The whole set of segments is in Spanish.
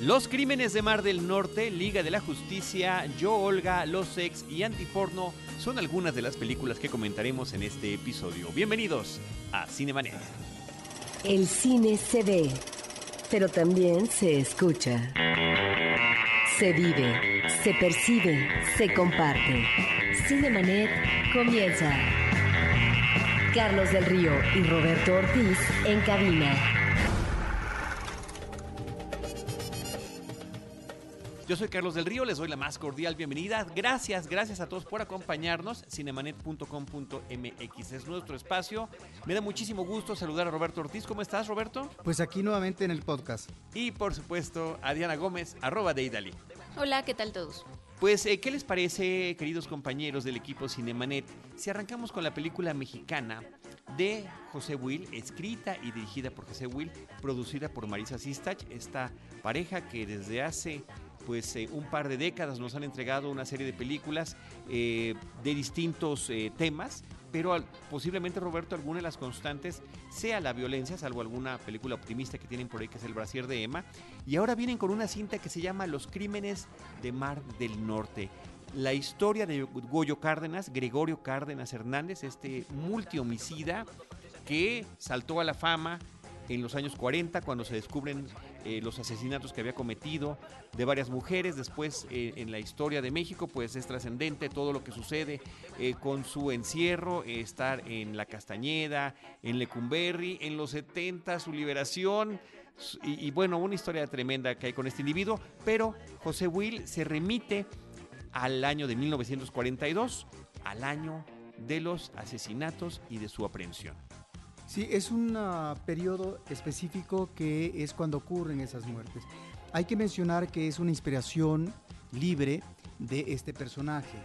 Los Crímenes de Mar del Norte, Liga de la Justicia, Yo Olga, Los Ex y Antiporno son algunas de las películas que comentaremos en este episodio. Bienvenidos a Cinemanet. El cine se ve, pero también se escucha. Se vive, se percibe, se comparte. Cinemanet comienza. Carlos del Río y Roberto Ortiz en cabina. Yo soy Carlos del Río, les doy la más cordial bienvenida. Gracias, gracias a todos por acompañarnos. Cinemanet.com.mx es nuestro espacio. Me da muchísimo gusto saludar a Roberto Ortiz. ¿Cómo estás, Roberto? Pues aquí nuevamente en el podcast. Y por supuesto a Diana Gómez, arroba de Idali. Hola, ¿qué tal todos? Pues, eh, ¿qué les parece, queridos compañeros del equipo Cinemanet, si arrancamos con la película mexicana de José Will, escrita y dirigida por José Will, producida por Marisa Sistach, esta pareja que desde hace pues eh, un par de décadas nos han entregado una serie de películas eh, de distintos eh, temas, pero posiblemente Roberto alguna de las constantes sea la violencia, salvo alguna película optimista que tienen por ahí que es El Brasier de Emma, y ahora vienen con una cinta que se llama Los Crímenes de Mar del Norte. La historia de Goyo Cárdenas, Gregorio Cárdenas Hernández, este multihomicida que saltó a la fama en los años 40 cuando se descubren eh, los asesinatos que había cometido de varias mujeres. Después eh, en la historia de México pues es trascendente todo lo que sucede eh, con su encierro, estar en la Castañeda, en Lecumberri, en los 70 su liberación. Y, y bueno, una historia tremenda que hay con este individuo, pero José Will se remite al año de 1942, al año de los asesinatos y de su aprehensión. Sí, es un uh, periodo específico que es cuando ocurren esas muertes. Hay que mencionar que es una inspiración libre de este personaje.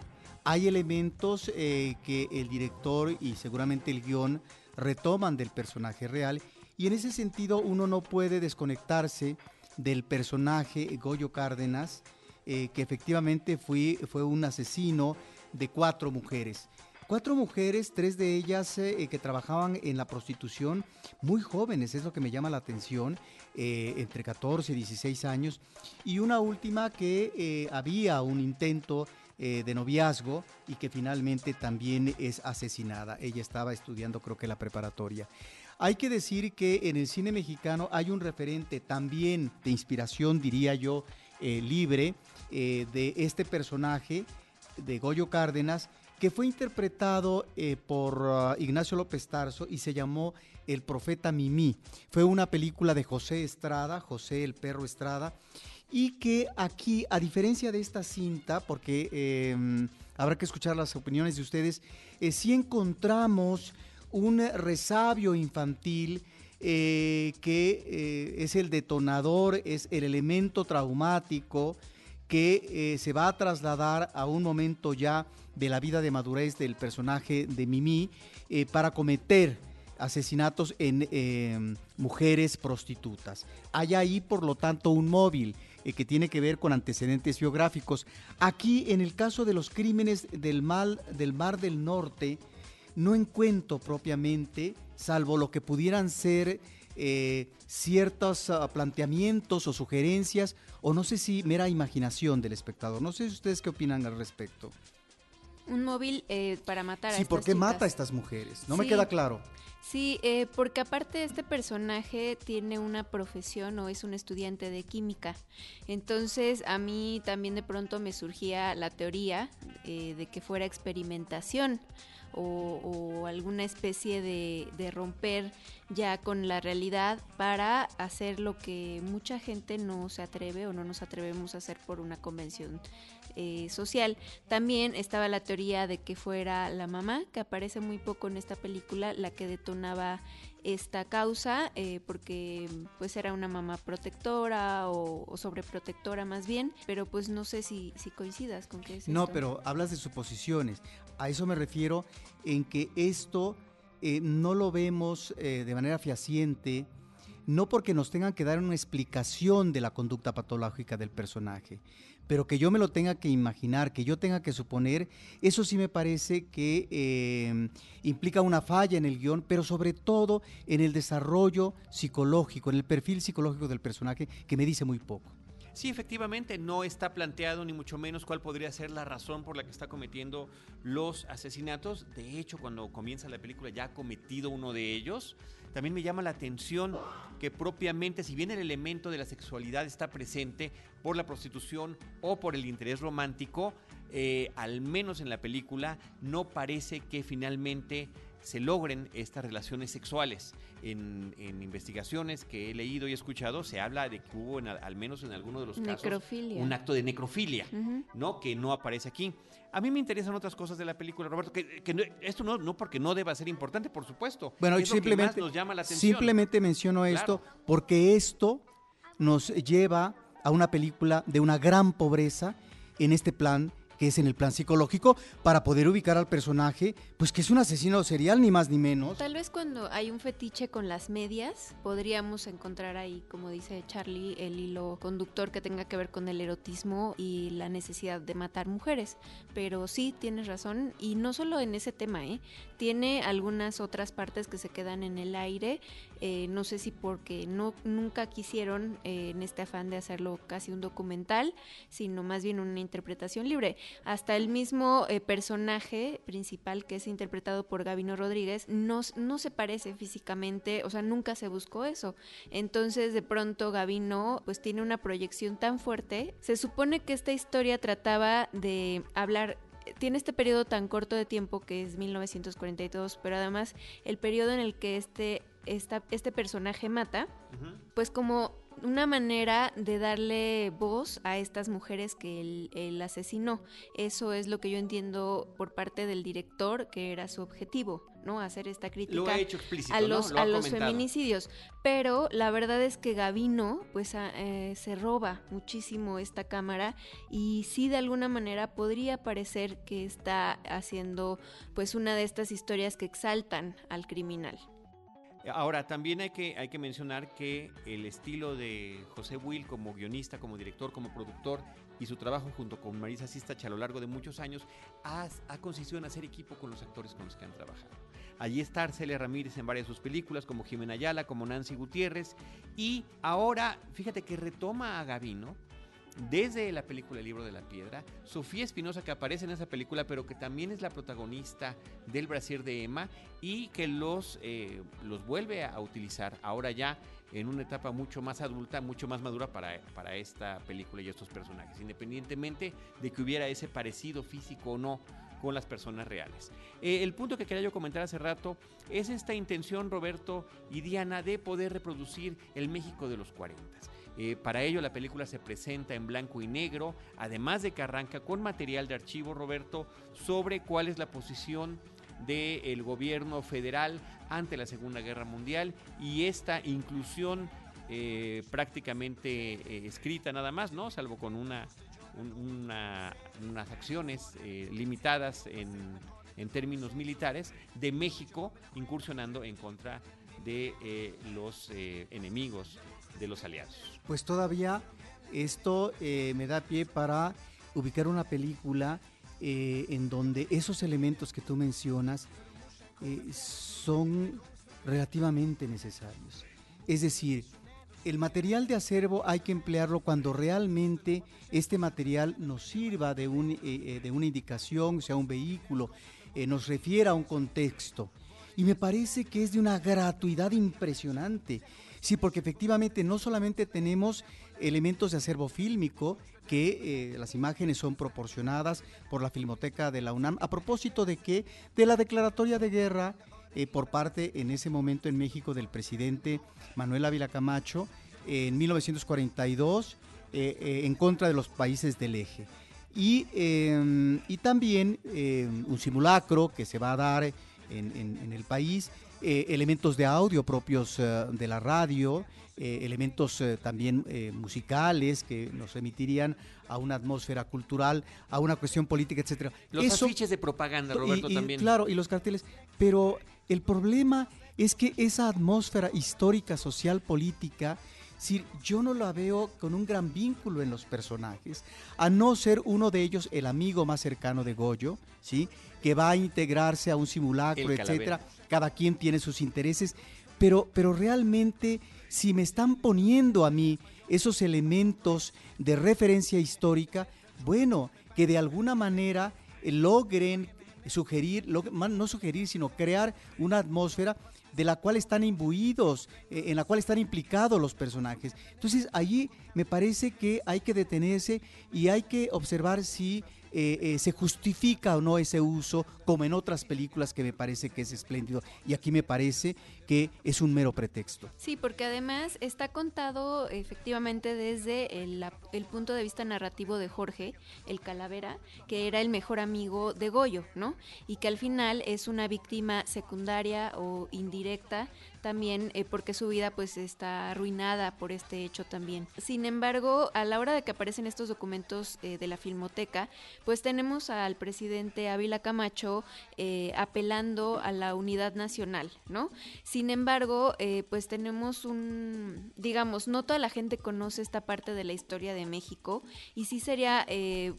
Hay elementos eh, que el director y seguramente el guion retoman del personaje real y en ese sentido uno no puede desconectarse del personaje Goyo Cárdenas, eh, que efectivamente fue, fue un asesino de cuatro mujeres. Cuatro mujeres, tres de ellas eh, que trabajaban en la prostitución, muy jóvenes, es lo que me llama la atención, eh, entre 14 y 16 años, y una última que eh, había un intento de noviazgo y que finalmente también es asesinada. Ella estaba estudiando creo que la preparatoria. Hay que decir que en el cine mexicano hay un referente también de inspiración, diría yo, libre, de este personaje de Goyo Cárdenas, que fue interpretado eh, por uh, Ignacio López Tarso y se llamó El Profeta Mimí. Fue una película de José Estrada, José el Perro Estrada, y que aquí, a diferencia de esta cinta, porque em, habrá que escuchar las opiniones de ustedes, eh, sí encontramos un resabio infantil eh, que es el detonador, es el elemento traumático que se va a trasladar a un momento ya de la vida de madurez del personaje de Mimi eh, para cometer asesinatos en eh, mujeres prostitutas. Hay ahí, por lo tanto, un móvil eh, que tiene que ver con antecedentes biográficos. Aquí, en el caso de los crímenes del, mal, del Mar del Norte, no encuentro propiamente, salvo lo que pudieran ser ciertos ah, planteamientos o sugerencias, o no sé si mera imaginación del espectador. No sé si ustedes qué opinan al respecto un móvil eh, para matar a Sí, ¿por qué mata a estas mujeres? No me queda claro. Sí, eh, porque aparte este personaje tiene una profesión o es un estudiante de química. Entonces a mí también de pronto me surgía la teoría eh, de que fuera experimentación o, alguna especie de, de, romper ya con la realidad para hacer lo que mucha gente no se atreve o no nos atrevemos a hacer por una convención eh, social. También estaba la teoría de que fuera la mamá, que aparece muy poco en esta película, la que detonaba esta causa, eh, porque pues era una mamá protectora o, sobreprotectora más bien, pero pues no sé si, si coincidas con que es No, pero hablas de suposiciones. A eso me refiero en que esto eh, no lo vemos de manera fehaciente no porque nos tengan que dar una explicación de la conducta patológica del personaje, pero que yo me lo tenga que imaginar, que yo tenga que suponer, eso sí me parece que eh, implica una falla en el guion, pero sobre todo en el desarrollo psicológico, en el perfil psicológico del personaje, que me dice muy poco. Sí, efectivamente, no está planteado ni mucho menos cuál podría ser la razón por la que está cometiendo los asesinatos. De hecho, cuando comienza la película ya ha cometido uno de ellos. También me llama la atención que propiamente, si bien el elemento de la sexualidad está presente por la prostitución o por el interés romántico, eh, al menos en la película, no parece que finalmente se logren estas relaciones sexuales. En, investigaciones que he leído y escuchado, se habla de que hubo, al menos en alguno de los casos, un acto de necrofilia, ¿no? Que no aparece aquí. A mí me interesan otras cosas de la película, Roberto, que, esto no, no porque no deba ser importante, por supuesto. Bueno, simplemente, nos llama la atención. simplemente menciono esto porque esto nos lleva a una película de una gran pobreza en este plan que es en el plan psicológico, para poder ubicar al personaje, pues que es un asesino serial, ni más ni menos. Tal vez cuando hay un fetiche con las medias, podríamos encontrar ahí, como dice Charlie, el hilo conductor que tenga que ver con el erotismo y la necesidad de matar mujeres. Pero sí, tienes razón, y no solo en ese tema, ¿eh? tiene algunas otras partes que se quedan en el aire eh, no sé si porque no nunca quisieron eh, en este afán de hacerlo casi un documental, sino más bien una interpretación libre. Hasta el mismo eh, personaje principal que es interpretado por Gavino Rodríguez no, no se parece físicamente, o sea, nunca se buscó eso. Entonces, de pronto Gavino pues tiene una proyección tan fuerte. Se supone que esta historia trataba de hablar tiene este periodo tan corto de tiempo que es 1942, pero además el periodo en el que este, este personaje mata, pues como una manera de darle voz a estas mujeres que él, asesinó. Eso es lo que yo entiendo por parte del director, que era su objetivo, ¿no? Hacer esta crítica a los, a los feminicidios. Pero la verdad es que Gavino, pues, eh, se roba muchísimo esta cámara y sí de alguna manera podría parecer que está haciendo, pues, una de estas historias que exaltan al criminal. Ahora, también hay que, hay que mencionar que el estilo de José Will como guionista, como director, como productor y su trabajo junto con Marisa Sistach a lo largo de muchos años ha, consistido en hacer equipo con los actores con los que han trabajado. Allí está Arcelia Ramírez en varias de sus películas, como Jimena Ayala, como Nancy Gutiérrez, y ahora, fíjate que retoma a Gavino, desde la película El libro de la piedra, Sofía Espinosa que aparece en esa película, pero que también es la protagonista del Brasier de Emma y que los, eh, los vuelve a utilizar ahora ya en una etapa mucho más adulta, mucho más madura para, para esta película y estos personajes, independientemente de que hubiera ese parecido físico o no con las personas reales. Eh, el punto que quería yo comentar hace rato es esta intención, Roberto y Diana, de poder reproducir el México de los 40. Eh, para ello la película se presenta en blanco y negro, además de que arranca con material de archivo, Roberto, sobre cuál es la posición del gobierno federal ante la Segunda Guerra Mundial y esta inclusión eh, prácticamente eh, escrita nada más, ¿no? Salvo con una, unas acciones limitadas en, términos militares de México incursionando en contra de los enemigos de los aliados. Pues todavía esto eh, me da pie para ubicar una película eh, en donde esos elementos que tú mencionas eh, son relativamente necesarios. Es decir, el material de acervo hay que emplearlo cuando realmente este material nos sirva de, un, de una indicación, sea un vehículo, nos refiera a un contexto. Y me parece que es de una gratuidad impresionante. Sí, porque efectivamente no solamente tenemos elementos de acervo fílmico, que eh, las imágenes son proporcionadas por la Filmoteca de la UNAM, a propósito de que de la declaratoria de guerra eh, por parte en ese momento en México del presidente Manuel Ávila Camacho en 1942 eh, en contra de los países del eje. Y, em, también em, un simulacro que se va a dar en el país eh, elementos de audio propios eh, de la radio, eh, elementos también musicales que nos emitirían a una atmósfera cultural, a una cuestión política, etcétera. Los afiches de propaganda, Roberto, también. Claro, y los carteles. Pero el problema es que esa atmósfera histórica, social, política, yo no la veo con un gran vínculo en los personajes, a no ser uno de ellos el amigo más cercano de Goyo, ¿sí? que va a integrarse a un simulacro, etcétera. Cada quien tiene sus intereses, pero, pero realmente si me están poniendo a mí esos elementos de referencia histórica, bueno, que de alguna manera eh, logren sugerir, no sugerir, sino crear una atmósfera de la cual están imbuidos, eh, en la cual están implicados los personajes. Entonces allí me parece que hay que detenerse y hay que observar si eh, eh, se justifica o no ese uso, como en otras películas que me parece que es espléndido. Y aquí me parece que es un mero pretexto. Sí, porque además está contado efectivamente desde el, el, punto de vista narrativo de Jorge, el calavera, que era el mejor amigo de Goyo, ¿no? Y que al final es una víctima secundaria o indirecta también eh, porque su vida pues está arruinada por este hecho también. Sin embargo, a la hora de que aparecen estos documentos eh, de la Filmoteca, pues tenemos al presidente Ávila Camacho eh, apelando a la unidad nacional, ¿no? Sin embargo, pues tenemos un, digamos, no toda la gente conoce esta parte de la historia de México y sí sería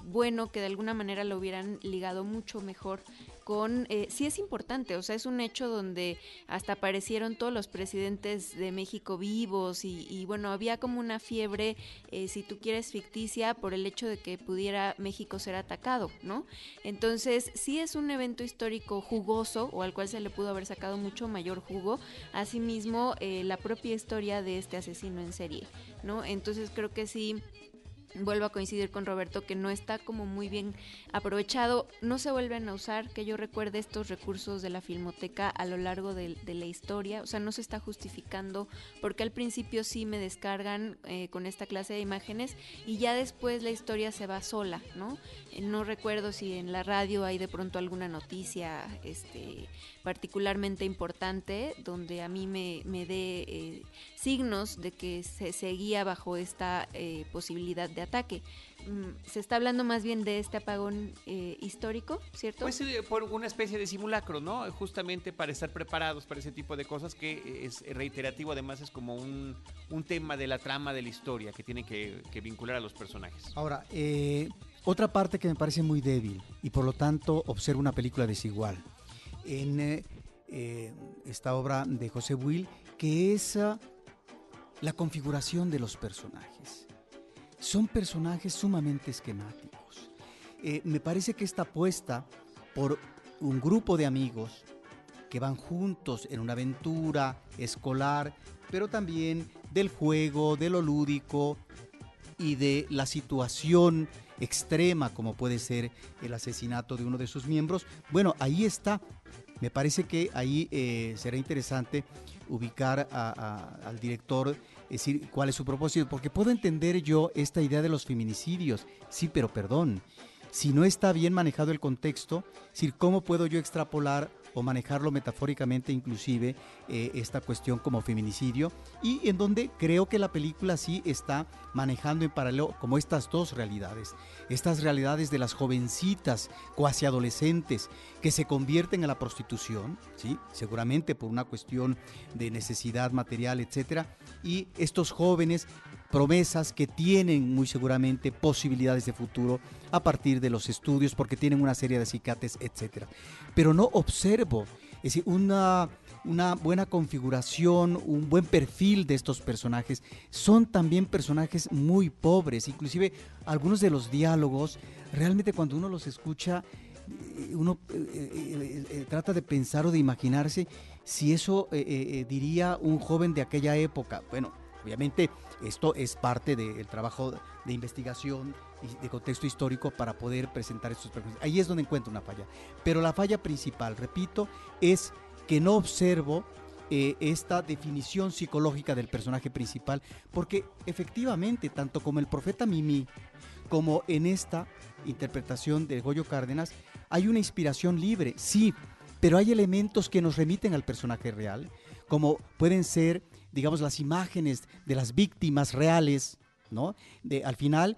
bueno que de alguna manera lo hubieran ligado mucho mejor con, eh, sí es importante, o sea, es un hecho donde hasta aparecieron todos los presidentes de México vivos y, bueno, había como una fiebre, eh, si tú quieres, ficticia por el hecho de que pudiera México ser atacado, ¿no? Entonces, sí es un evento histórico jugoso o al cual se le pudo haber sacado mucho mayor jugo, asimismo eh, la propia historia de este asesino en serie, ¿no? Entonces creo que sí vuelvo a coincidir con Roberto que no está como muy bien aprovechado, no se vuelven a usar, que yo recuerde estos recursos de la filmoteca a lo largo de, la historia, o sea, no se está justificando porque al principio sí me descargan eh, con esta clase de imágenes y ya después la historia se va sola, ¿no? Eh, no recuerdo si en la radio hay de pronto alguna noticia este, particularmente importante donde a mí me, me dé eh, signos de que se seguía bajo esta posibilidad de ataque. Mm, se está hablando más bien de este apagón eh, histórico, ¿cierto? Pues eh, por una especie de simulacro, ¿no? Justamente para estar preparados para ese tipo de cosas que es reiterativo, además es como un, tema de la trama de la historia que tiene que, vincular a los personajes. Ahora, eh, otra parte que me parece muy débil y por lo tanto observo una película desigual en esta obra de José Will, que es ah, la configuración de los personajes son personajes sumamente esquemáticos. Eh, me parece que esta apuesta por un grupo de amigos que van juntos en una aventura escolar, pero también del juego, de lo lúdico y de la situación extrema como puede ser el asesinato de uno de sus miembros. Bueno, ahí está. Me parece que ahí eh, será interesante ubicar al director decir, cuál es su propósito, porque puedo entender yo esta idea de los feminicidios, sí, pero perdón, si no está bien manejado el contexto, decir, ¿cómo puedo yo extrapolar o manejarlo metafóricamente inclusive eh, esta cuestión como feminicidio y en donde creo que la película sí está manejando en paralelo como estas dos realidades, estas realidades de las jovencitas cuasi adolescentes que se convierten en la prostitución, ¿sí? seguramente por una cuestión de necesidad material, etcétera, y estos jóvenes promesas que tienen muy seguramente posibilidades de futuro a partir de los estudios porque tienen una serie de cicates, etcétera. Pero no observo, es decir, una, una buena configuración, un buen perfil de estos personajes. Son también personajes muy pobres, inclusive algunos de los diálogos, realmente cuando uno los escucha, eh, uno eh, eh, trata de pensar o de imaginarse si eso diría un joven de aquella época. Bueno, obviamente esto es parte del trabajo de investigación y de contexto histórico para poder presentar estos personajes. Ahí es donde encuentro una falla. Pero la falla principal, repito, es que no observo eh, esta definición psicológica del personaje principal, porque efectivamente, tanto como el profeta Mimi, como en esta interpretación de Goyo Cárdenas, hay una inspiración libre, sí, pero hay elementos que nos remiten al personaje real, como pueden ser digamos, las imágenes de las víctimas reales, ¿no? De, al final,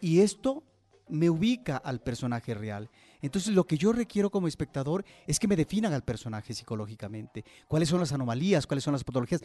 y esto me ubica al personaje real. Entonces lo que yo requiero como espectador es que me definan al personaje psicológicamente. ¿Cuáles son las anomalías? ¿Cuáles son las patologías?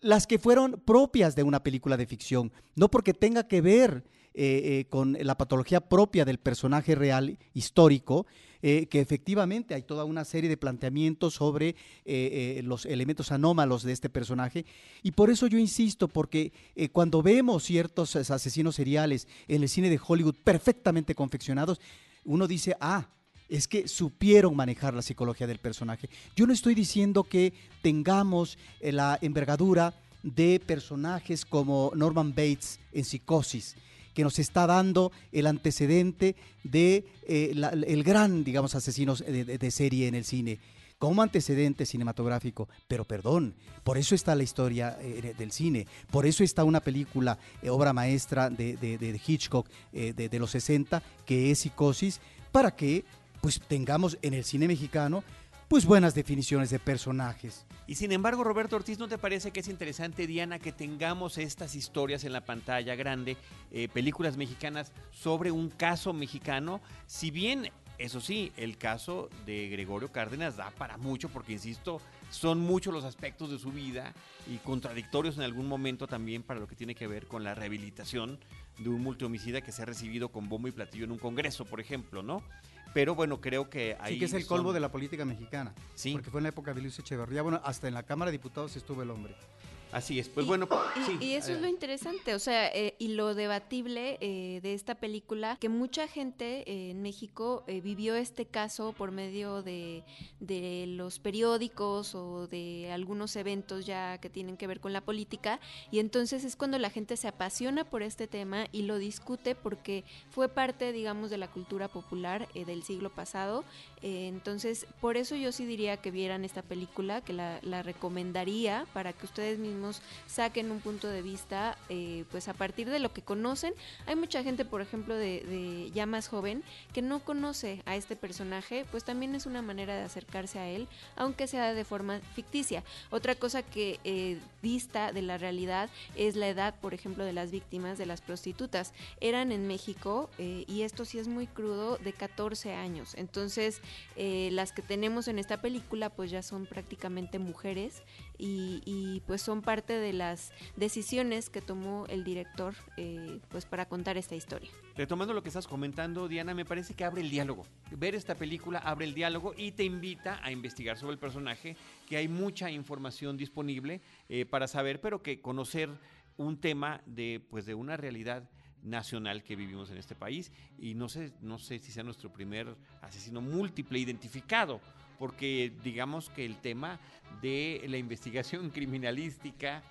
Las que fueron propias de una película de ficción, no porque tenga que ver eh, eh, con la patología propia del personaje real histórico, eh, que efectivamente hay toda una serie de planteamientos sobre eh, eh, los elementos anómalos de este personaje. Y por eso yo insisto, porque cuando vemos ciertos asesinos seriales en el cine de Hollywood perfectamente confeccionados, uno dice, ah, es que supieron manejar la psicología del personaje. Yo no estoy diciendo que tengamos la envergadura de personajes como Norman Bates en Psicosis, que nos está dando el antecedente de eh, el gran, digamos, asesino de, serie en el cine. Como antecedente cinematográfico, pero perdón, por eso está la historia eh, del cine, por eso está una película, eh, obra maestra de, Hitchcock de, los 60, que es Psicosis, para que pues tengamos en el cine mexicano pues buenas definiciones de personajes. Y sin embargo, Roberto Ortiz, ¿no te parece que es interesante, Diana, que tengamos estas historias en la pantalla grande, eh, películas mexicanas sobre un caso mexicano? Si bien, eso sí, el caso de Gregorio Cárdenas da para mucho, porque, insisto, son muchos los aspectos de su vida y contradictorios en algún momento también para lo que tiene que ver con la rehabilitación de un multihomicida que se ha recibido con bombo y platillo en un congreso, por ejemplo, ¿no? Pero bueno, creo que ahí. Sí, que es el colmo de la política mexicana. Sí. Porque fue en la época de Luis Echeverría. Bueno, hasta en la Cámara de Diputados estuvo el hombre. Así es, pues bueno, y, y eso es lo interesante, o sea, eh, y lo debatible eh, de esta película, que mucha gente eh, en México vivió este caso por medio de, de, los periódicos o de algunos eventos ya que tienen que ver con la política, y entonces es cuando la gente se apasiona por este tema y lo discute porque fue parte, digamos, de la cultura popular del siglo pasado, entonces por eso yo sí diría que vieran esta película, que la, la recomendaría para que ustedes mismos saquen un punto de vista, eh, pues a partir de lo que conocen. Hay mucha gente, por ejemplo, de, ya más joven, que no conoce a este personaje, pues también es una manera de acercarse a él, aunque sea de forma ficticia. Otra cosa que eh, dista de la realidad es la edad, por ejemplo, de las víctimas de las prostitutas. Eran en México, eh, y esto sí es muy crudo, de 14 años. Entonces, las que tenemos en esta película, pues ya son prácticamente mujeres y, pues son parte de las decisiones que tomó el director eh, pues para contar esta historia. Retomando lo que estás comentando, Diana, me parece que abre el diálogo. Ver esta película abre el diálogo y te invita a investigar sobre el personaje, que hay mucha información disponible eh, para saber, pero que conocer un tema de, pues, de una realidad nacional que vivimos en este país y no sé, no sé si sea nuestro primer asesino múltiple identificado porque digamos que el tema de la investigación criminalística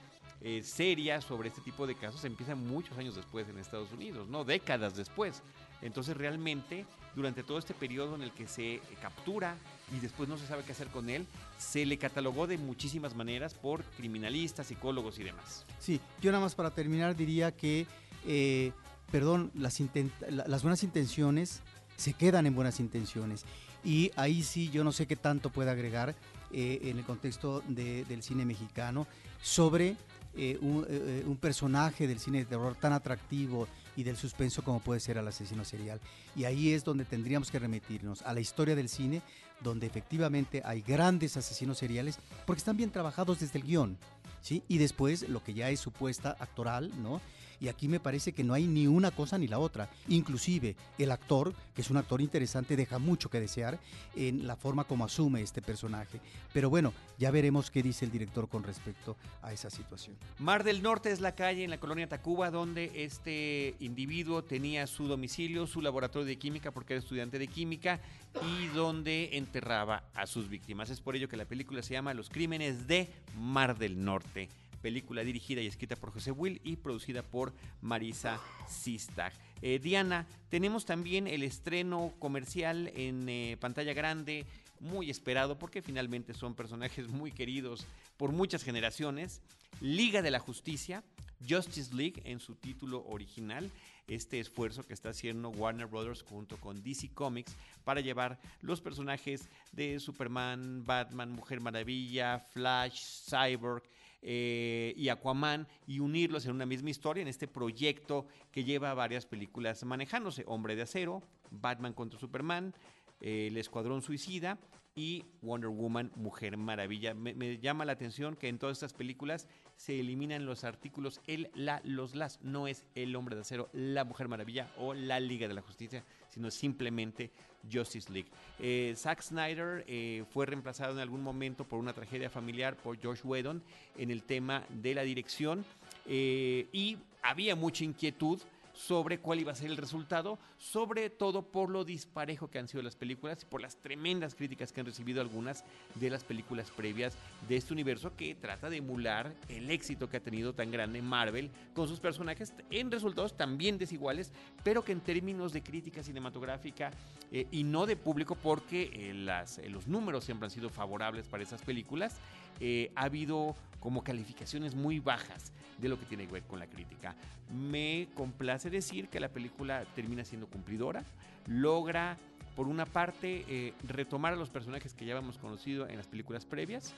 eh, seria sobre este tipo de casos empieza muchos años después en Estados Unidos, no décadas después. Entonces realmente durante todo este periodo en el que se captura y después no se sabe qué hacer con él, se le catalogó de muchísimas maneras por criminalistas, psicólogos y demás. Sí, yo nada más para terminar diría que, eh, perdón, las, las buenas intenciones se quedan en buenas intenciones y ahí sí yo no sé qué tanto puede agregar eh, en el contexto del cine mexicano sobre eh, eh, un, personaje del cine de terror tan atractivo y del suspenso como puede ser el asesino serial. Y ahí es donde tendríamos que remitirnos a la historia del cine, donde efectivamente hay grandes asesinos seriales, porque están bien trabajados desde el guion. ¿Sí? Y después lo que ya es supuesta actoral, ¿no? Y aquí me parece que no hay ni una cosa ni la otra. Inclusive el actor, que es un actor interesante, deja mucho que desear en la forma como asume este personaje. Pero bueno, ya veremos qué dice el director con respecto a esa situación. Mar del Norte es la calle en la colonia Tacuba donde este individuo tenía su domicilio, su laboratorio de química porque era estudiante de química y donde enterraba a sus víctimas. Es por ello que la película se llama Los Crímenes de Mar del Norte película dirigida y escrita por José Will y producida por Marisa Sistag. Eh, Diana, tenemos también el estreno comercial en eh, pantalla grande, muy esperado porque finalmente son personajes muy queridos por muchas generaciones. Liga de la Justicia, Justice League en su título original, este esfuerzo que está haciendo Warner Brothers junto con DC Comics para llevar los personajes de Superman, Batman, Mujer Maravilla, Flash, Cyborg, eh, y Aquaman y unirlos en una misma historia en este proyecto que lleva varias películas manejándose. Hombre de Acero, Batman contra Superman, eh, El Escuadrón Suicida y Wonder Woman, Mujer Maravilla. Me, me, llama la atención que en todas estas películas se eliminan los artículos el, la, los, las. No es el hombre de acero, la Mujer Maravilla o la Liga de la Justicia, sino simplemente Justice League. Eh, Zack Snyder eh, fue reemplazado en algún momento por una tragedia familiar por George Whedon en el tema de la dirección eh, y había mucha inquietud sobre cuál iba a ser el resultado, sobre todo por lo disparejo que han sido las películas y por las tremendas críticas que han recibido algunas de las películas previas de este universo que trata de emular el éxito que ha tenido tan grande Marvel con sus personajes en resultados también desiguales, pero que en términos de crítica cinematográfica eh, y no de público, porque eh, eh, los números siempre han sido favorables para esas películas, eh, ha habido como calificaciones muy bajas de lo que tiene que ver con la crítica. Me complace decir que la película termina siendo cumplidora, logra por una parte eh, retomar a los personajes que ya habíamos conocido en las películas previas,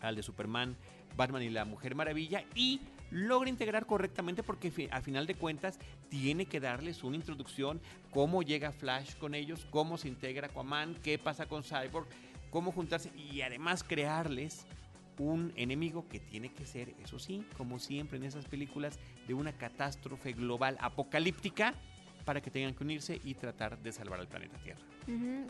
al de Superman, Batman y la Mujer Maravilla, y logra integrar correctamente porque a final de cuentas tiene que darles una introducción, cómo llega Flash con ellos, cómo se integra Aquaman, qué pasa con Cyborg, cómo juntarse y además crearles un enemigo que tiene que ser, eso sí, como siempre en esas películas, de una catástrofe global apocalíptica para que tengan que unirse y tratar de salvar al planeta Tierra.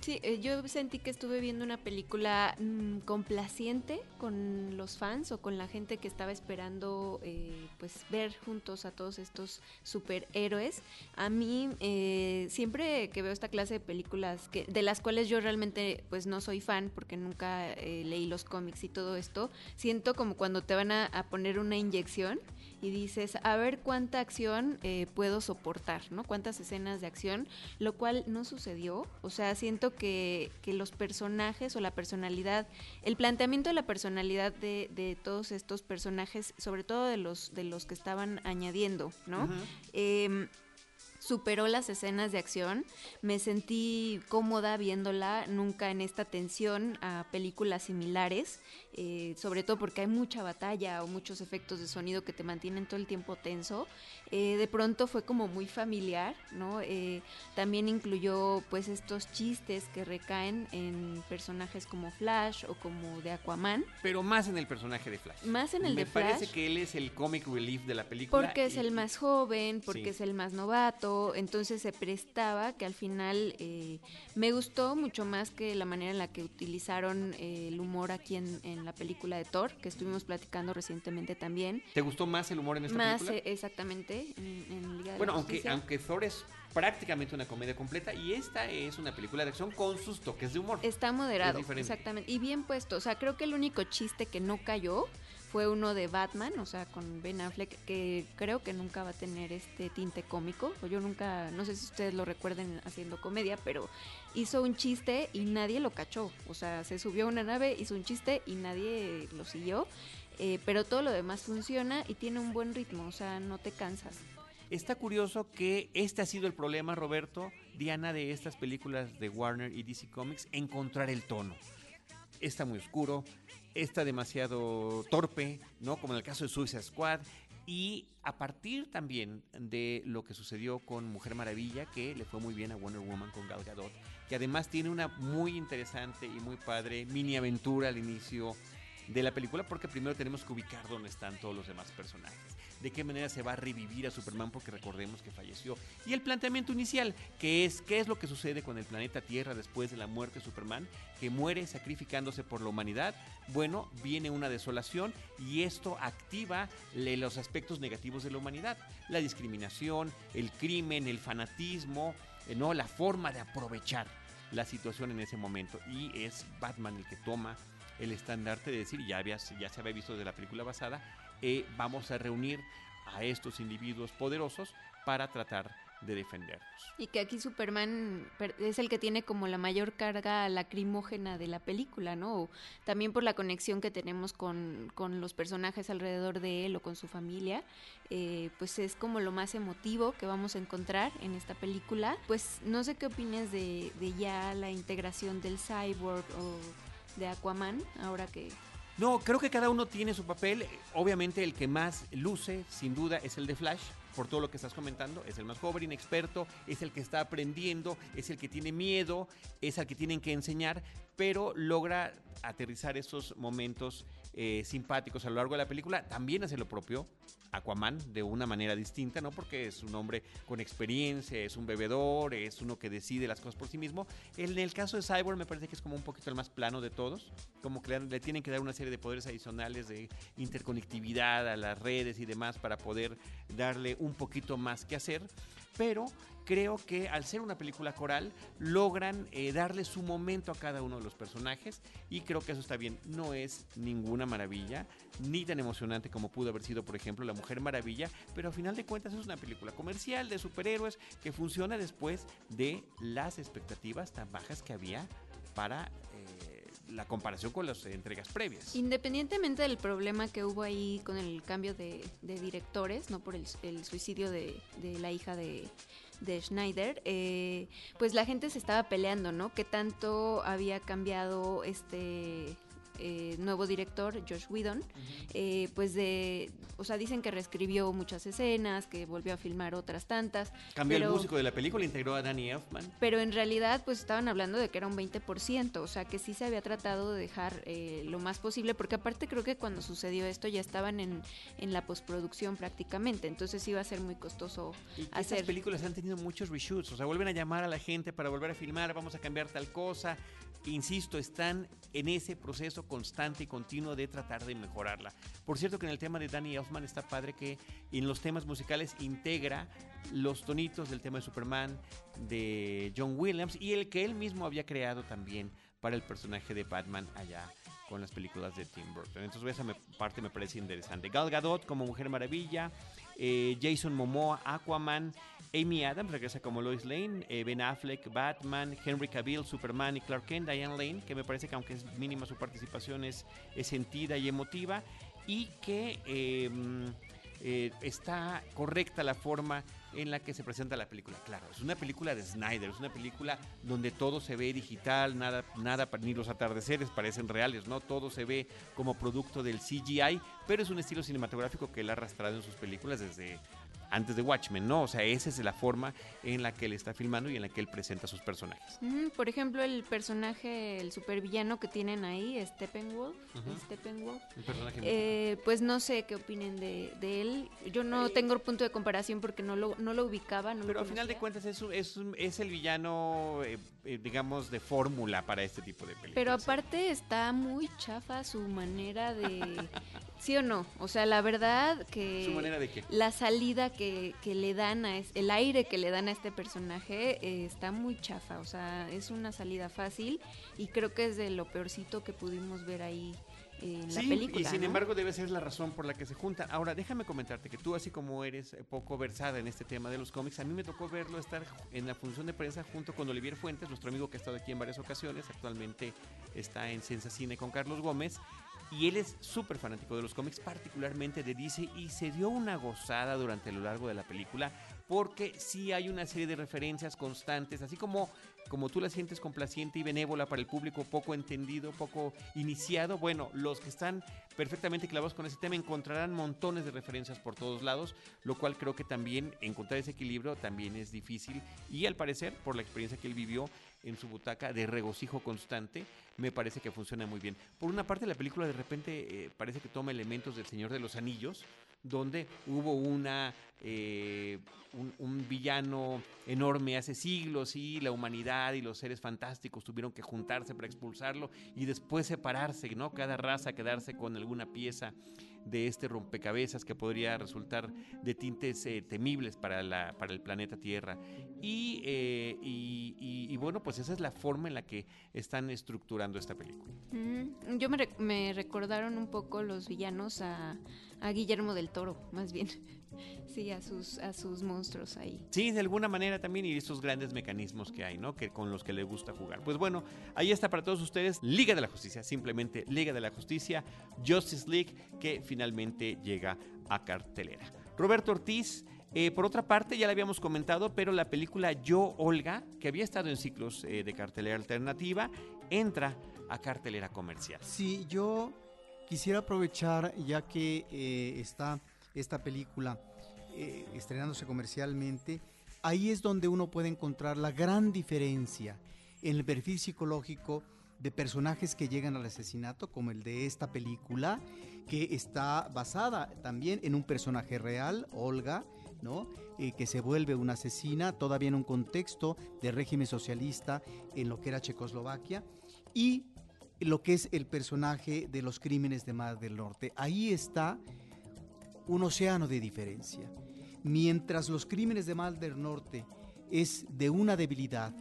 Sí, eh, yo sentí que estuve viendo una película mmm, complaciente con los fans o con la gente que estaba esperando eh, pues ver juntos a todos estos superhéroes. A mí eh, siempre que veo esta clase de películas que, de las cuales yo realmente pues no soy fan porque nunca eh, leí los cómics y todo esto, siento como cuando te van a, a poner una inyección y dices, a ver cuánta acción eh, puedo soportar, ¿no? Cuántas escenas de acción, lo cual no sucedió. O sea, siento que, que los personajes o la personalidad, el planteamiento de la personalidad de, de, todos estos personajes, sobre todo de los, de los que estaban añadiendo, ¿no? Uh -huh. eh, superó las escenas de acción, me sentí cómoda viéndola, nunca en esta tensión a películas similares, eh, sobre todo porque hay mucha batalla o muchos efectos de sonido que te mantienen todo el tiempo tenso. Eh, de pronto fue como muy familiar, ¿no? Eh, también incluyó pues estos chistes que recaen en personajes como Flash o como de Aquaman. Pero más en el personaje de Flash. Más en el Me de Flash. Me parece que él es el comic relief de la película. Porque es el más joven, porque sí. es el más novato, entonces se prestaba que al final eh, me gustó mucho más que la manera en la que utilizaron eh, el humor aquí en, en, la película de Thor, que estuvimos platicando recientemente también. ¿Te gustó más el humor en esta más, película? Más, eh, exactamente, en, en Liga de bueno, la aunque, aunque Thor es prácticamente una comedia completa y esta es una película de acción con sus toques de humor. Está moderado, exactamente, y bien puesto. O sea, creo que el único chiste que no cayó fue uno de Batman, o sea, con Ben Affleck, que creo que nunca va a tener este tinte cómico. O yo nunca, no sé si ustedes lo recuerden haciendo comedia, pero hizo un chiste y nadie lo cachó. O sea, se subió a una nave, hizo un chiste y nadie lo siguió. Eh, pero todo lo demás funciona y tiene un buen ritmo, o sea, no te cansas. Está curioso que este ha sido el problema, Roberto, Diana, de estas películas de Warner y DC Comics, encontrar el tono. Está muy oscuro, está demasiado torpe, ¿no? Como en el caso de Suicide Squad. Y a partir también de lo que sucedió con Mujer Maravilla, que le fue muy bien a Wonder Woman con Gal Gadot, que además tiene una muy interesante y muy padre mini aventura al inicio de la película, porque primero tenemos que ubicar dónde están todos los demás personajes, de qué manera se va a revivir a Superman, porque recordemos que falleció, y el planteamiento inicial, que es qué es lo que sucede con el planeta Tierra después de la muerte de Superman, que muere sacrificándose por la humanidad. Bueno, viene una desolación y esto activa los aspectos negativos de la humanidad, la discriminación, el crimen, el fanatismo, eh, no, la forma de aprovechar la situación en ese momento, y es Batman el que toma el estandarte de decir, ya, había, ya se había visto de la película basada, eh, vamos a reunir a estos individuos poderosos para tratar de defendernos. Y que aquí Superman es el que tiene como la mayor carga lacrimógena de la película, ¿no? O también por la conexión que tenemos con, con, los personajes alrededor de él o con su familia, eh, pues es como lo más emotivo que vamos a encontrar en esta película. Pues no sé qué opinas de, de ya la integración del cyborg o de Aquaman, ahora que... No, creo que cada uno tiene su papel. Obviamente el que más luce, sin duda, es el de Flash. por todo lo que estás comentando, es el más joven, inexperto, es el que está aprendiendo, es el que tiene miedo, es al que tienen que enseñar, pero logra aterrizar esos momentos eh, simpáticos a lo largo de la película. También hace lo propio Aquaman de una manera distinta, ¿no? Porque es un hombre con experiencia, es un bebedor, es uno que decide las cosas por sí mismo. En el caso de Cyborg me parece que es como un poquito el más plano de todos, como que le, tienen que dar una serie de poderes adicionales de interconectividad a las redes y demás para poder darle un poquito más que hacer, pero creo que al ser una película coral logran eh, darle su momento a cada uno de los personajes y creo que eso está bien. No es ninguna maravilla, ni tan emocionante como pudo haber sido, por ejemplo, La Mujer Maravilla, pero a final de cuentas es una película comercial de superhéroes que funciona después de las expectativas tan bajas que había para eh, la comparación con las entregas previas. Independientemente del problema que hubo ahí con el cambio de, directores, no por el, suicidio de, la hija de, de Schneider, eh, pues la gente se estaba peleando, ¿no? Que tanto había cambiado este eh, nuevo director, Josh Whedon, eh, pues de, o sea, dicen que reescribió muchas escenas, que volvió a filmar otras tantas. Cambió el músico de la película, integró a Danny Elfman. Pero en realidad, pues estaban hablando de que era un 20%, o sea, que sí se había tratado de dejar eh, lo más posible, porque aparte creo que cuando sucedió esto ya estaban en, en la postproducción prácticamente, entonces iba a ser muy costoso ¿Y hacer. Estas películas han tenido muchos reshoots, o sea, vuelven a llamar a la gente para volver a filmar, vamos a cambiar tal cosa. Insisto, están en ese proceso constante y continuo de tratar de mejorarla. Por cierto que en el tema de Danny Elfman está padre que en los temas musicales integra los tonitos del tema de Superman de John Williams y el que él mismo había creado también para el personaje de Batman allá con las películas de Tim Burton. Entonces esa parte me parece interesante. Gal Gadot como Mujer Maravilla, eh, Jason Momoa, Aquaman, Amy Adams regresa como Lois Lane, eh, Ben Affleck, Batman, Henry Cavill, Superman y Clark Kent, Diane Lane, que me parece que aunque es mínima su participación es, sentida y emotiva, y que em, eh, está correcta la forma en la que se presenta la película. Claro, es una película de Snyder, es una película donde todo se ve digital, nada, nada, ni los atardeceres parecen reales, ¿no? Todo se ve como producto del CGI, pero es un estilo cinematográfico que él ha arrastrado en sus películas desde antes de Watchmen, ¿no? O sea, esa es la forma en la que él está filmando y en la que él presenta a sus personajes. por ejemplo, el personaje, el supervillano que tienen ahí, Steppenwolf, Steppenwolf eh, pues no sé qué opinen de, él. Yo no eh, tengo punto de comparación porque no lo, no lo ubicaba. pero al final de cuentas es, es, es el villano, eh, digamos, de fórmula para este tipo de películas. Pero aparte está muy chafa su manera de... ¿Sí o no? O sea, la verdad que... ¿Su manera de qué? La salida que, que le dan a... Es, el aire que le dan a este personaje eh, está muy chafa. O sea, es una salida fácil y creo que es de lo peorcito que pudimos ver ahí en la película. Y sin embargo debe ser la razón por la que se juntan. Ahora, déjame comentarte que tú, así como eres poco versada en este tema de los cómics, a mí me tocó verlo estar en la función de prensa junto con Olivier Fuentes, nuestro amigo que ha estado aquí en varias ocasiones, actualmente está en Cine con Carlos Gómez, y él es súper fanático de los cómics, particularmente de DC, y se dio una gozada durante lo largo de la película, porque sí hay una serie de referencias constantes, así como, como tú la sientes complaciente y benévola para el público poco entendido, poco iniciado, bueno, los que están perfectamente clavados con ese tema encontrarán montones de referencias por todos lados, lo cual creo que también encontrar ese equilibrio también es difícil, y al parecer, por la experiencia que él vivió, en su butaca de regocijo constante, me parece que funciona muy bien. Por una parte, la película de repente eh, parece que toma elementos del Señor de los Anillos, donde hubo una eh, un, villano enorme hace siglos y la humanidad y los seres fantásticos tuvieron que juntarse para expulsarlo y después separarse, ¿no? Cada raza quedarse con alguna pieza de este rompecabezas que podría resultar de tintes eh, temibles para, la, para el planeta Tierra. Eh, y, y, bueno, pues esa es la forma en la que están estructurando esta película. yo me, me, recordaron un poco los villanos a, a Guillermo del Toro, más bien. Sí, a sus, a sus monstruos ahí. Sí, de alguna manera también, y esos grandes mecanismos que hay, ¿no? Que con los que le gusta jugar. Pues bueno, ahí está para todos ustedes Liga de la Justicia, simplemente Liga de la Justicia, Justice League, que finalmente llega a cartelera. Roberto Ortiz. Eh, por otra parte, ya le habíamos comentado, pero la película Yo, Olga, que había estado en ciclos eh, de cartelera alternativa, entra a cartelera comercial. Sí, yo quisiera aprovechar, ya que eh, está esta película eh, estrenándose comercialmente, ahí es donde uno puede encontrar la gran diferencia en el perfil psicológico de personajes que llegan al asesinato, como el de esta película, que está basada también en un personaje real, Olga, ¿no? Eh, que se vuelve una asesina, todavía en un contexto de régimen socialista en lo que era Checoslovaquia, y lo que es el personaje de los crímenes de Mar del Norte. Ahí está un océano de diferencia. Mientras los crímenes de Mar del Norte es de una debilidad,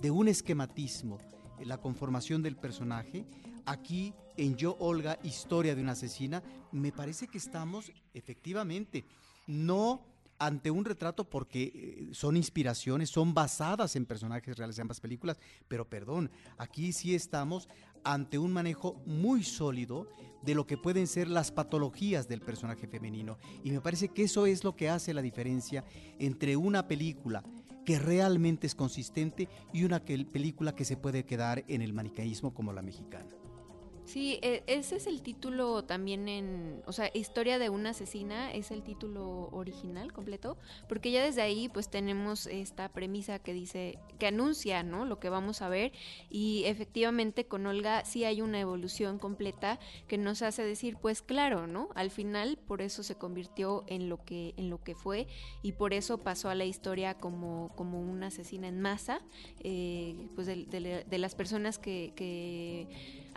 de un esquematismo, la conformación del personaje, aquí en Yo Olga, historia de una asesina, me parece que estamos efectivamente no ante un retrato porque eh, son inspiraciones, son basadas en personajes reales de ambas películas, pero perdón, aquí sí estamos ante un manejo muy sólido de lo que pueden ser las patologías del personaje femenino. Y me parece que eso es lo que hace la diferencia entre una película que realmente es consistente y una película que se puede quedar en el manicaísmo como la mexicana. Sí, e, ese es el título también en, o sea, Historia de una asesina es el título original completo, porque ya desde ahí pues tenemos esta premisa que dice, que anuncia, ¿no? Lo que vamos a ver y efectivamente con Olga sí hay una evolución completa que nos hace decir, pues claro, ¿no? Al final por eso se convirtió en lo que en lo que fue y por eso pasó a la historia como como una asesina en masa, eh, pues de, de, las personas que, que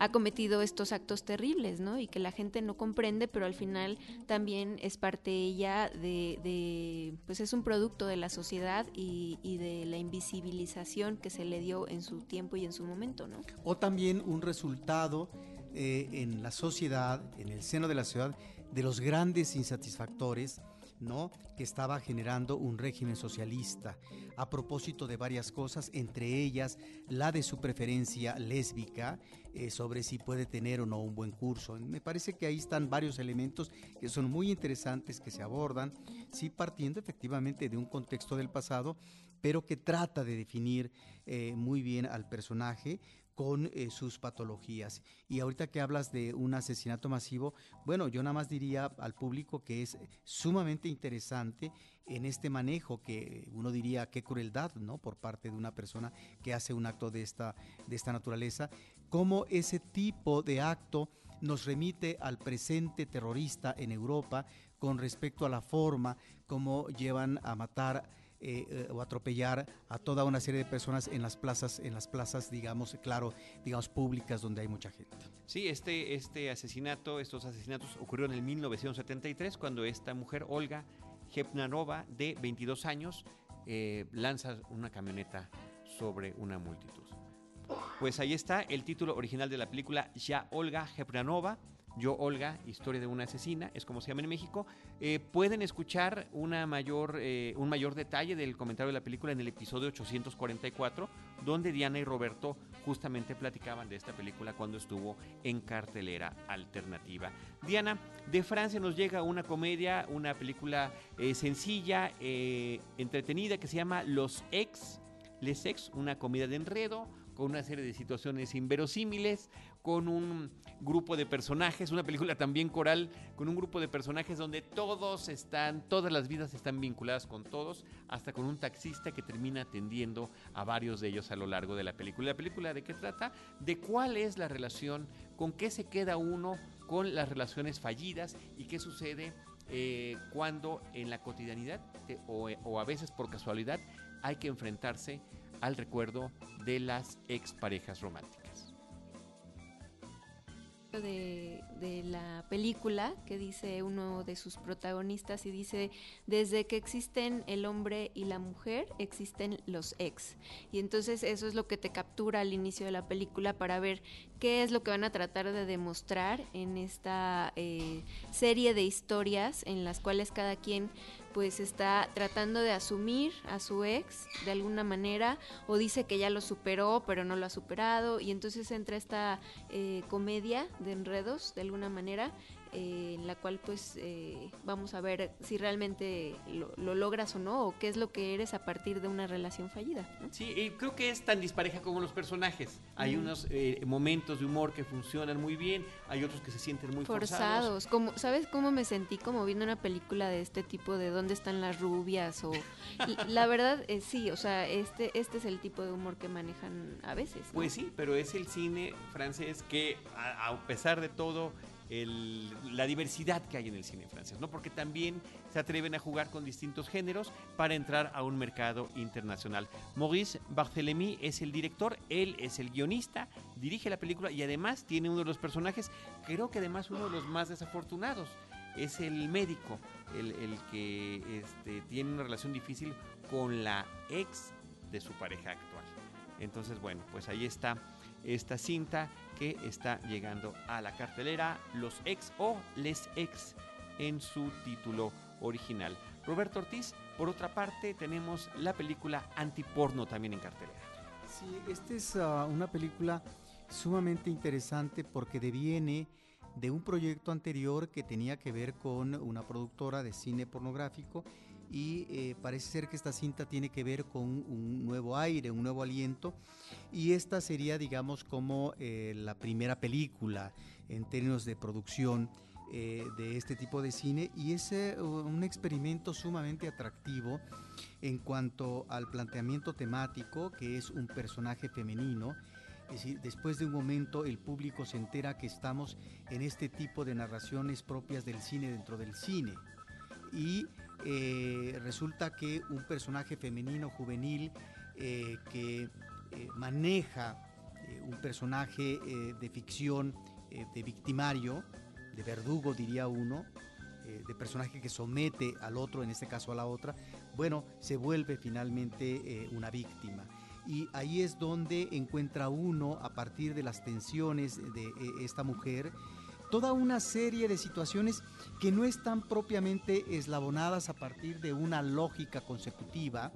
ha cometido estos actos terribles, ¿no? Y que la gente no comprende, pero al final también es parte ella de, pues es un producto de la sociedad y, de la invisibilización que se le dio en su tiempo y en su momento, ¿no? O también un resultado eh, en la sociedad, en el seno de la ciudad, de los grandes insatisfactores ¿no? que estaba generando un régimen socialista a propósito de varias cosas, entre ellas la de su preferencia lésbica eh, sobre si puede tener o no un buen curso. Me parece que ahí están varios elementos que son muy interesantes que se abordan, sí partiendo efectivamente de un contexto del pasado, pero que trata de definir eh, muy bien al personaje, con eh, sus patologías. Y ahorita que hablas de un asesinato masivo, bueno, yo nada más diría al público que es sumamente interesante en este manejo que uno diría qué crueldad, ¿no? Por parte de una persona que hace un acto de esta, de esta naturaleza, cómo ese tipo de acto nos remite al presente terrorista en Europa con respecto a la forma como llevan a matar eh, o atropellar a toda una serie de personas en las plazas, en las plazas, digamos, claro, digamos, públicas donde hay mucha gente. Sí, este, este asesinato, estos asesinatos ocurrieron en 1973 cuando esta mujer, Olga Hepnarova, de 22 años, eh, lanza una camioneta sobre una multitud. Pues ahí está el título original de la película, Ya Olga Hepnarova, yo, Olga, Historia de una asesina, es como se llama en México. Eh, pueden escuchar una mayor, eh, un mayor detalle del comentario de la película en el episodio 844, donde Diana y Roberto justamente platicaban de esta película cuando estuvo en cartelera alternativa. Diana, de Francia nos llega una comedia, una película eh, sencilla, entretenida, que se llama Los Ex, Les Ex, una comedia de enredo con una serie de situaciones inverosímiles, con un grupo de personajes, una película también coral, con un grupo de personajes donde todos están, todas las vidas están vinculadas con todos, hasta con un taxista que termina atendiendo a varios de ellos a lo largo de la película. ¿La película de qué trata? De cuál es la relación, con qué se queda uno con las relaciones fallidas y qué sucede eh, cuando en la cotidianidad o, o a veces por casualidad hay que enfrentarse al recuerdo de las exparejas románticas de, la película que dice uno de sus protagonistas y dice desde que existen el hombre y la mujer existen los ex y entonces eso es lo que te captura al inicio de la película para ver qué es lo que van a tratar de demostrar en esta eh, serie de historias en las cuales cada quien pues está tratando de asumir a su ex de alguna manera o dice que ya lo superó pero no lo ha superado y entonces entra esta eh, comedia de enredos de alguna manera eh, en la cual pues eh, vamos a ver si realmente lo, logras o no, o qué es lo que eres a partir de una relación fallida. Sí, y creo que es tan dispareja como los personajes. Hay unos eh, momentos de humor que funcionan muy bien, hay otros que se sienten muy forzados. Como, ¿Sabes cómo me sentí como viendo una película de este tipo de dónde están las rubias? o La verdad, sí, o sea, este, este es el tipo de humor que manejan a veces. Pues sí, pero es el cine francés que a pesar de todo la diversidad que hay en el cine francés, ¿no? Porque también se atreven a jugar con distintos géneros para entrar a un mercado internacional. Maurice Barthélemy es el director, él es el guionista, dirige la película y además tiene uno de los personajes, creo que además uno de los más desafortunados, es el médico, el, que este, tiene una relación difícil con la ex de su pareja actual. Entonces, bueno, pues ahí está esta cinta que está llegando a la cartelera, Los Ex o Les Ex en su título original. Roberto Ortiz, por otra parte, tenemos la película Antiporno también en cartelera. Sí, esta es ah, una película sumamente interesante porque deviene de un proyecto anterior que tenía que ver con una productora de cine pornográfico y eh, parece ser que esta cinta tiene que ver con un nuevo aire, un nuevo aliento y esta sería digamos como eh, la primera película en términos de producción eh, de este tipo de cine y es un experimento sumamente atractivo en cuanto al planteamiento temático que es un personaje femenino es decir, después de un momento el público se entera que estamos en este tipo de narraciones propias del cine dentro del cine. Y eh, resulta que un personaje femenino juvenil eh, que eh, maneja un personaje de ficción de victimario, de verdugo diría uno, de personaje que somete al otro, en este caso a la otra, bueno, se vuelve finalmente una víctima. Y ahí es donde encuentra uno, a partir de las tensiones de esta mujer, toda una serie de situaciones que no están propiamente eslabonadas a partir de una lógica consecutiva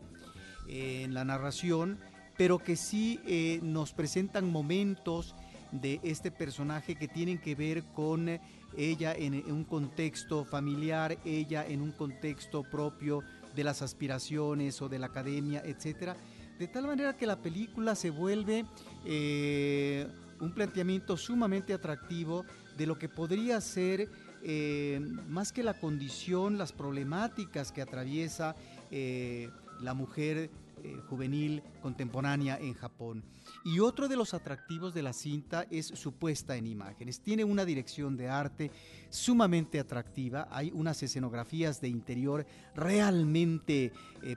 eh, en la narración, pero que sí eh, nos presentan momentos de este personaje que tienen que ver con ella en, un contexto familiar, ella en un contexto propio de las aspiraciones o de la academia, etcétera, de tal manera que la película se vuelve eh, un planteamiento sumamente atractivo de lo que podría ser eh, más que la condición, las problemáticas que atraviesa eh, la mujer eh, juvenil contemporánea en Japón. Y otro de los atractivos de la cinta es su puesta en imágenes. Tiene una dirección de arte sumamente atractiva, hay unas escenografías de interior realmente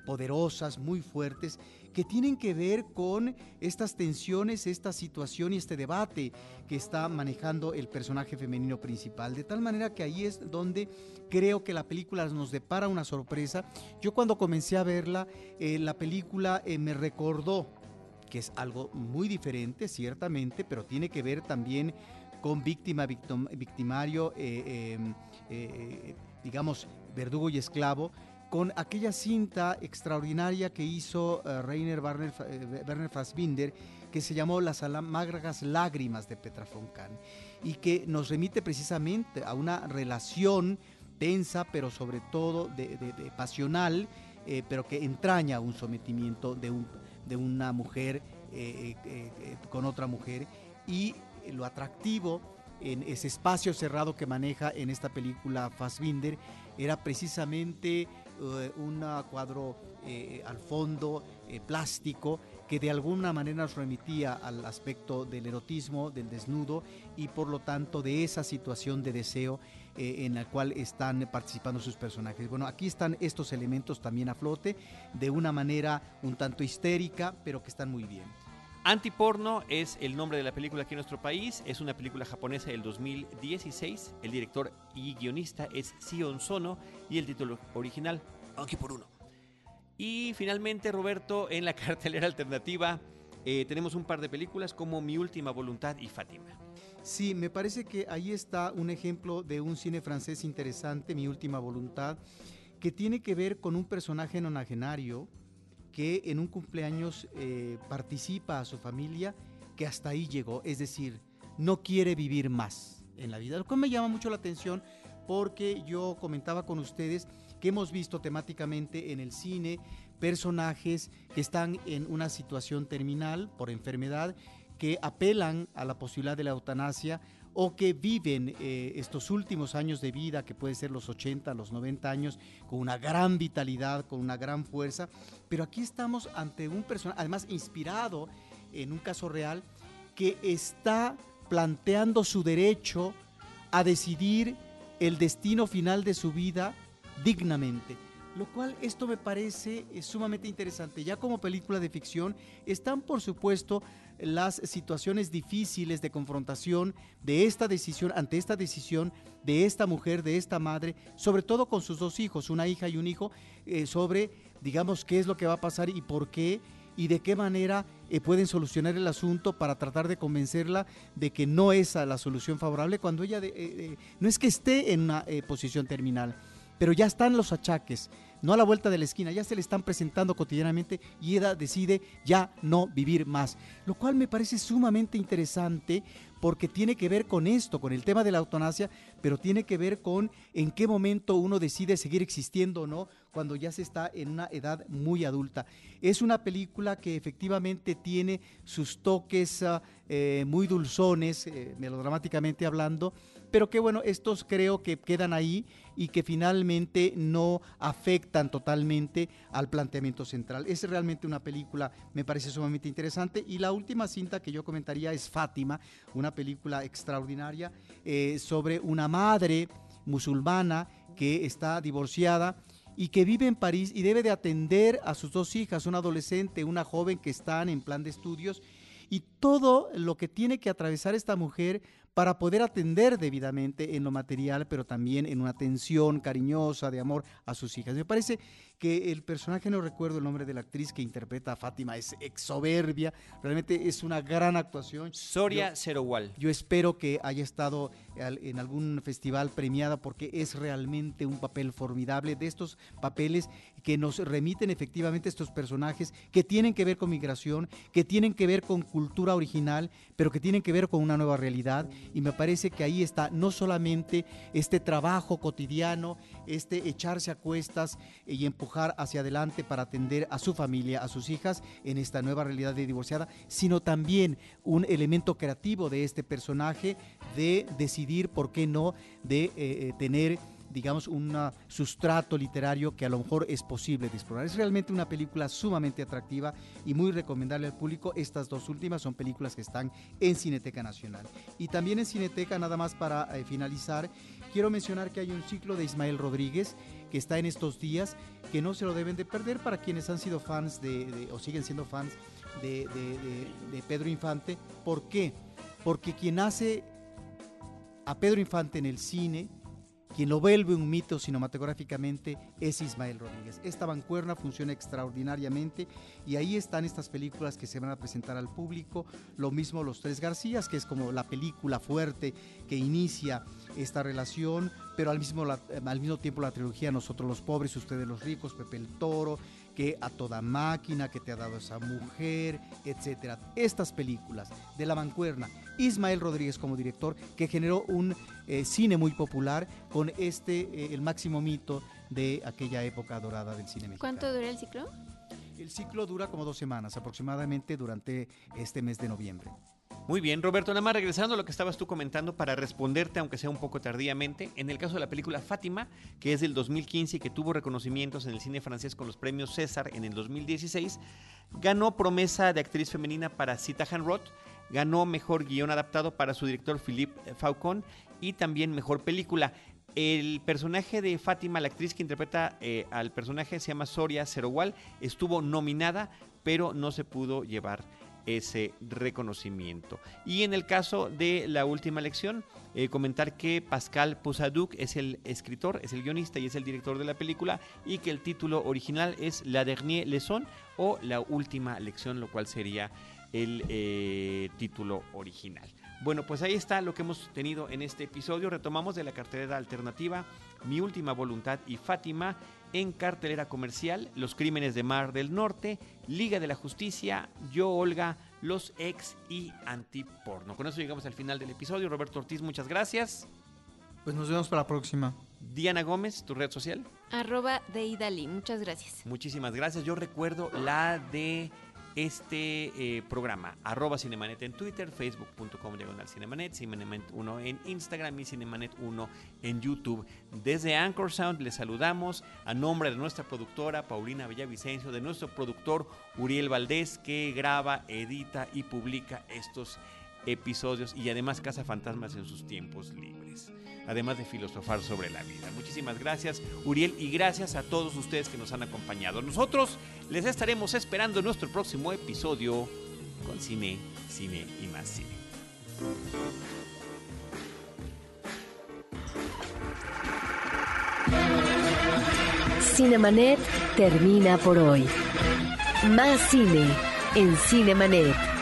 poderosas, muy fuertes, que tienen que ver con estas tensiones, esta situación y este debate que está manejando el personaje femenino principal. De tal manera que ahí es donde creo que la película nos depara una sorpresa. Yo cuando comencé a verla, eh, la película eh, me recordó que es algo muy diferente, ciertamente, pero tiene que ver también con víctima, victimario, eh, em, digamos, verdugo y esclavo, con aquella cinta extraordinaria que hizo uh, Rainer Werner, eh, Werner, Fassbinder, que se llamó Las magras lágrimas de Petra von y que nos remite precisamente a una relación tensa, pero sobre todo de, pasional, eh, pero que entraña un sometimiento de, un, de una mujer con otra mujer, y lo atractivo en ese espacio cerrado que maneja en esta película Fassbinder era precisamente eh, un cuadro eh, al fondo eh, plástico que de alguna manera nos remitía al aspecto del erotismo, del desnudo y por lo tanto de esa situación de deseo en la cual están participando sus personajes. Bueno, aquí están estos elementos también a flote de una manera un tanto histérica, pero que están muy bien. Antiporno es el nombre de la película aquí en nuestro país. Es una película japonesa del 2016. El director y guionista es Sion Sono y el título original, Anki por uno. Y finalmente, Roberto, en la cartelera alternativa eh, tenemos un par de películas como Mi Última Voluntad y Fátima. Sí, me parece que ahí está un ejemplo de un cine francés interesante, Mi Última Voluntad, que tiene que ver con un personaje nonagenario que en un cumpleaños eh, participa a su familia, que hasta ahí llegó, es decir, no quiere vivir más. en la vida. Lo cual me llama mucho la atención porque yo comentaba con ustedes que hemos visto temáticamente en el cine personajes que están en una situación terminal por enfermedad, que apelan a la posibilidad de la eutanasia o que viven eh, estos últimos años de vida, que puede ser los 80, los 90 años, con una gran vitalidad, con una gran fuerza. Pero aquí estamos ante un personaje, además inspirado en un caso real, que está planteando su derecho a decidir el destino final de su vida dignamente. Lo cual esto me parece eh, sumamente interesante. Ya como película de ficción están por supuesto las situaciones difíciles de confrontación de esta decisión, ante esta decisión de esta mujer, de esta madre, sobre todo con sus dos hijos, una hija y un hijo, eh, sobre, digamos, qué es lo que va a pasar y por qué y de qué manera eh, pueden solucionar el asunto para tratar de convencerla de que no es la solución favorable cuando ella no es que esté en una posición terminal, pero ya están los achaques, no a la vuelta de la esquina, ya se le están presentando cotidianamente y ella decide ya no vivir más. Lo cual me parece sumamente interesante porque tiene que ver con esto, con el tema de la eutanasia, pero tiene que ver con en qué momento uno decide seguir existiendo o no cuando ya se está en una edad muy adulta. Es una película que efectivamente tiene sus toques ah, eh, muy dulzones, eh, melodramáticamente hablando, pero que bueno, estos creo que quedan ahí y que finalmente no afectan totalmente al planteamiento central. Es realmente una película, me parece sumamente interesante. Y la última cinta que yo comentaría es Fátima, una película extraordinaria eh, sobre una madre musulmana que está divorciada y que vive en París y debe de atender a sus dos hijas, una adolescente, una joven que están en plan de estudios y todo lo que tiene que atravesar esta mujer para poder atender debidamente en lo material, pero también en una atención cariñosa, de amor a sus hijas. Me parece que el personaje, no recuerdo el nombre de la actriz que interpreta a Fátima, es ex soberbia, realmente es una gran actuación. Soria Cerowal. Yo espero que haya estado en algún festival premiada porque es realmente un papel formidable de estos papeles que nos remiten efectivamente estos personajes que tienen que ver con migración, que tienen que ver con cultura original, pero que tienen que ver con una nueva realidad y me parece que ahí está no solamente este trabajo cotidiano, este echarse a cuestas y empujar hacia adelante para atender a su familia, a sus hijas en esta nueva realidad de divorciada, sino también un elemento creativo de este personaje de decidir, ¿por qué no?, de eh, eh, tener digamos, un sustrato literario que a lo mejor es posible de explorar. Es realmente una película sumamente atractiva y muy recomendable al público. Estas dos últimas son películas que están en Cineteca Nacional. Y también en Cineteca, nada más para eh, finalizar, quiero mencionar que hay un ciclo de Ismael Rodríguez que está en estos días, que no se lo deben de perder para quienes han sido fans de, o siguen siendo fans de, de Pedro Infante. ¿Por qué? Porque quien hace a Pedro Infante en el cine quien lo vuelve un mito cinematográficamente es Ismael Rodríguez. Esta bancuerna funciona extraordinariamente y ahí están estas películas que se van a presentar al público. Lo mismo Los Tres Garcías, que es como la película fuerte que inicia esta relación, pero al mismo, al mismo tiempo la trilogía Nosotros los pobres, ustedes los ricos, Pepe el Toro, que a toda máquina que te ha dado esa mujer, etcétera. Estas películas de la mancuerna, Ismael Rodríguez como director, que generó un eh, cine muy popular con este, eh, el máximo mito de aquella época dorada del cine mexicano. ¿Cuánto dura el ciclo? El ciclo dura como dos semanas, aproximadamente durante este mes de noviembre. Muy bien, Roberto, nada más regresando a lo que estabas tú comentando para responderte, aunque sea un poco tardíamente, en el caso de la película Fátima, que es del 2015 y que tuvo reconocimientos en el cine francés con los premios César en el 2016, ganó promesa de actriz femenina para Cita Roth, ganó mejor guion adaptado para su director Philippe Faucon y también mejor película. El personaje de Fátima, la actriz que interpreta eh, al personaje, se llama Soria Cerowal, estuvo nominada, pero no se pudo llevar ese reconocimiento. Y en el caso de la última lección, eh, comentar que Pascal Poussaduc es el escritor, es el guionista y es el director de la película y que el título original es La Dernière Leçon o La Última Lección, lo cual sería el eh, título original. Bueno, pues ahí está lo que hemos tenido en este episodio. Retomamos de la cartelera alternativa Mi Última Voluntad y Fátima en cartelera comercial Los Crímenes de Mar del Norte, Liga de la Justicia, Yo Olga, los ex y antiporno. Con eso llegamos al final del episodio. Roberto Ortiz, muchas gracias. Pues nos vemos para la próxima. Diana Gómez, tu red social. Arroba de Idali, muchas gracias. Muchísimas gracias. Yo recuerdo la de este eh, programa, arroba Cinemanet en Twitter, facebook.com diagonal Cinemanet, Cinemanet 1 en Instagram y Cinemanet 1 en YouTube. Desde Anchor Sound les saludamos a nombre de nuestra productora Paulina Villavicencio, de nuestro productor Uriel Valdés, que graba, edita y publica estos episodios y además caza fantasmas en sus tiempos libres además de filosofar sobre la vida. Muchísimas gracias, Uriel, y gracias a todos ustedes que nos han acompañado. Nosotros les estaremos esperando nuestro próximo episodio con cine, cine y más cine. Cinemanet termina por hoy. Más cine en Cinemanet.